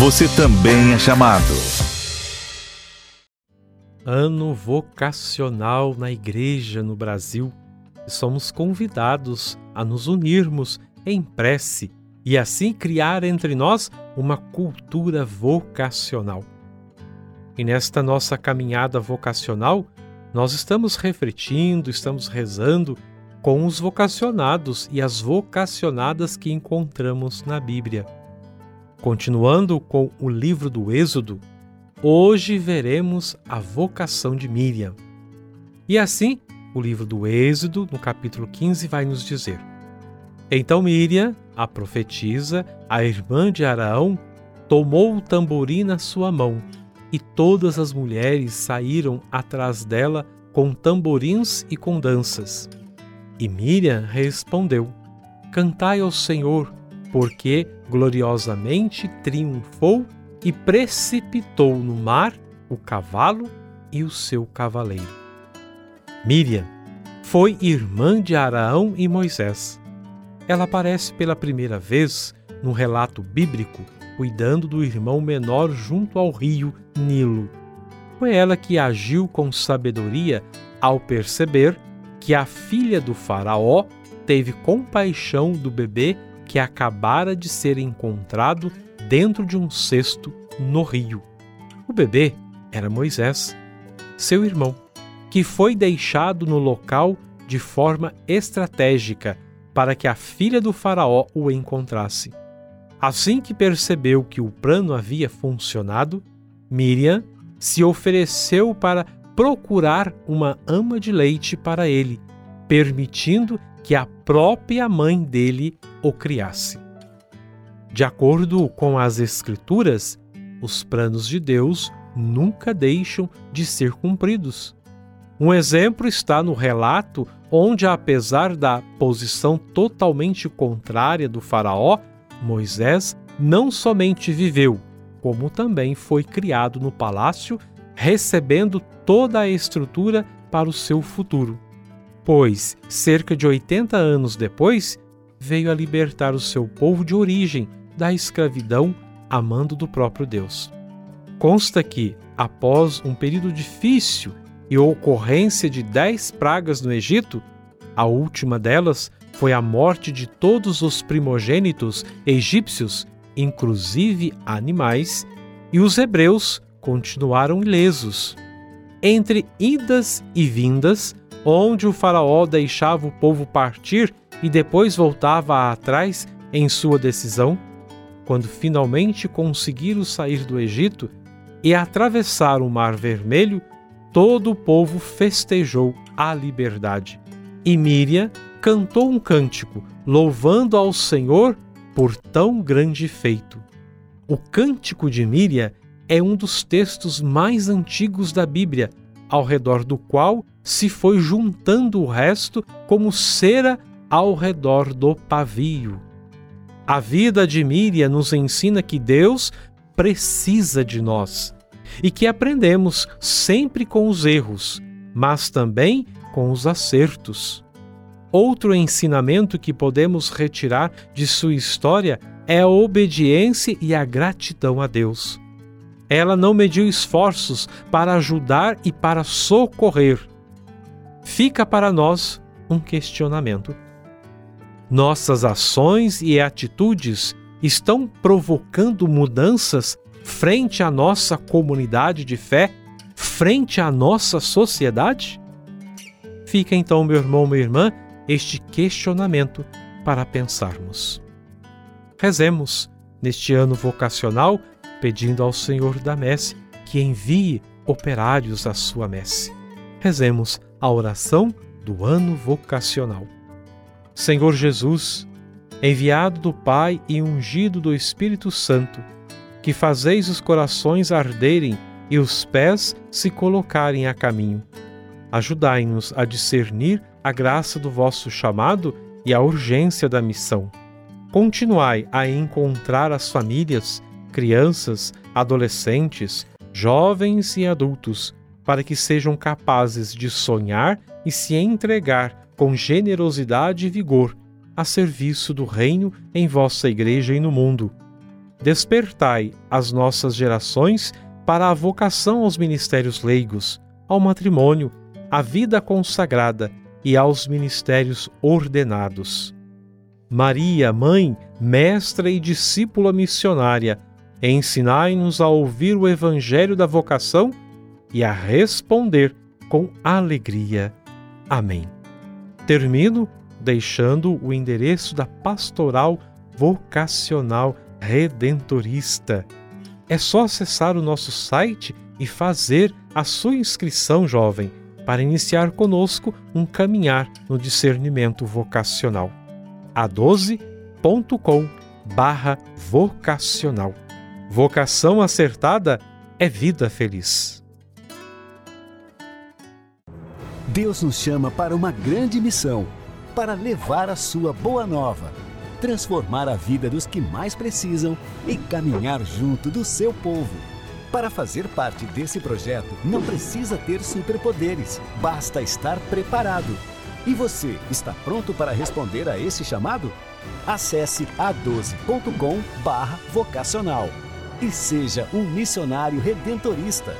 você também é chamado. Ano vocacional na Igreja no Brasil. Somos convidados a nos unirmos em prece e assim criar entre nós uma cultura vocacional. E nesta nossa caminhada vocacional, nós estamos refletindo, estamos rezando com os vocacionados e as vocacionadas que encontramos na Bíblia. Continuando com o livro do Êxodo, hoje veremos a vocação de Miriam. E assim, o livro do Êxodo, no capítulo 15, vai nos dizer: Então Miriam, a profetisa, a irmã de Araão, tomou o tamborim na sua mão, e todas as mulheres saíram atrás dela com tamborins e com danças. E Miriam respondeu: Cantai ao Senhor, porque gloriosamente triunfou e precipitou no mar o cavalo e o seu cavaleiro. Miriam foi irmã de Araão e Moisés. Ela aparece pela primeira vez no relato bíblico cuidando do irmão menor junto ao rio Nilo. Foi ela que agiu com sabedoria ao perceber que a filha do Faraó teve compaixão do bebê que acabara de ser encontrado dentro de um cesto no rio. O bebê era Moisés, seu irmão, que foi deixado no local de forma estratégica para que a filha do Faraó o encontrasse. Assim que percebeu que o plano havia funcionado, Miriam se ofereceu para procurar uma ama de leite para ele, permitindo que a própria mãe dele o criasse. De acordo com as Escrituras, os planos de Deus nunca deixam de ser cumpridos. Um exemplo está no relato onde, apesar da posição totalmente contrária do Faraó, Moisés não somente viveu, como também foi criado no palácio, recebendo toda a estrutura para o seu futuro. Pois, cerca de 80 anos depois, veio a libertar o seu povo de origem da escravidão a mando do próprio Deus. Consta que, após um período difícil e ocorrência de dez pragas no Egito, a última delas foi a morte de todos os primogênitos egípcios, inclusive animais, e os hebreus continuaram ilesos. Entre idas e vindas, onde o Faraó deixava o povo partir e depois voltava atrás em sua decisão, quando finalmente conseguiram sair do Egito e atravessar o Mar Vermelho, todo o povo festejou a liberdade. E Míria cantou um cântico, louvando ao Senhor por tão grande feito. O Cântico de Míria é um dos textos mais antigos da Bíblia, ao redor do qual se foi juntando o resto como cera ao redor do pavio. A vida de Míria nos ensina que Deus precisa de nós e que aprendemos sempre com os erros, mas também com os acertos. Outro ensinamento que podemos retirar de sua história é a obediência e a gratidão a Deus. Ela não mediu esforços para ajudar e para socorrer. Fica para nós um questionamento. Nossas ações e atitudes estão provocando mudanças frente à nossa comunidade de fé, frente à nossa sociedade? Fica então, meu irmão, minha irmã, este questionamento para pensarmos. Rezemos neste ano vocacional, pedindo ao Senhor da Messe que envie operários à sua messe. Rezemos a oração do ano vocacional. Senhor Jesus, enviado do Pai e ungido do Espírito Santo, que fazeis os corações arderem e os pés se colocarem a caminho. Ajudai-nos a discernir a graça do vosso chamado e a urgência da missão. Continuai a encontrar as famílias, crianças, adolescentes, jovens e adultos, para que sejam capazes de sonhar e se entregar com generosidade e vigor a serviço do Reino em vossa Igreja e no mundo. despertai as nossas gerações para a vocação aos ministérios leigos, ao matrimônio, à vida consagrada e aos ministérios ordenados. Maria, mãe, mestra e discípula missionária, ensinai-nos a ouvir o evangelho da vocação e a responder com alegria. Amém. Termino deixando o endereço da Pastoral Vocacional Redentorista. É só acessar o nosso site e fazer a sua inscrição, jovem, para iniciar conosco um caminhar no discernimento vocacional. a12.com barra vocacional. Vocação acertada é vida feliz. Deus nos chama para uma grande missão, para levar a sua boa nova transformar a vida dos que mais precisam e caminhar junto do seu povo. Para fazer parte desse projeto, não precisa ter superpoderes, basta estar preparado. E você está pronto para responder a esse chamado? Acesse a12.com/vocacional e seja um missionário redentorista.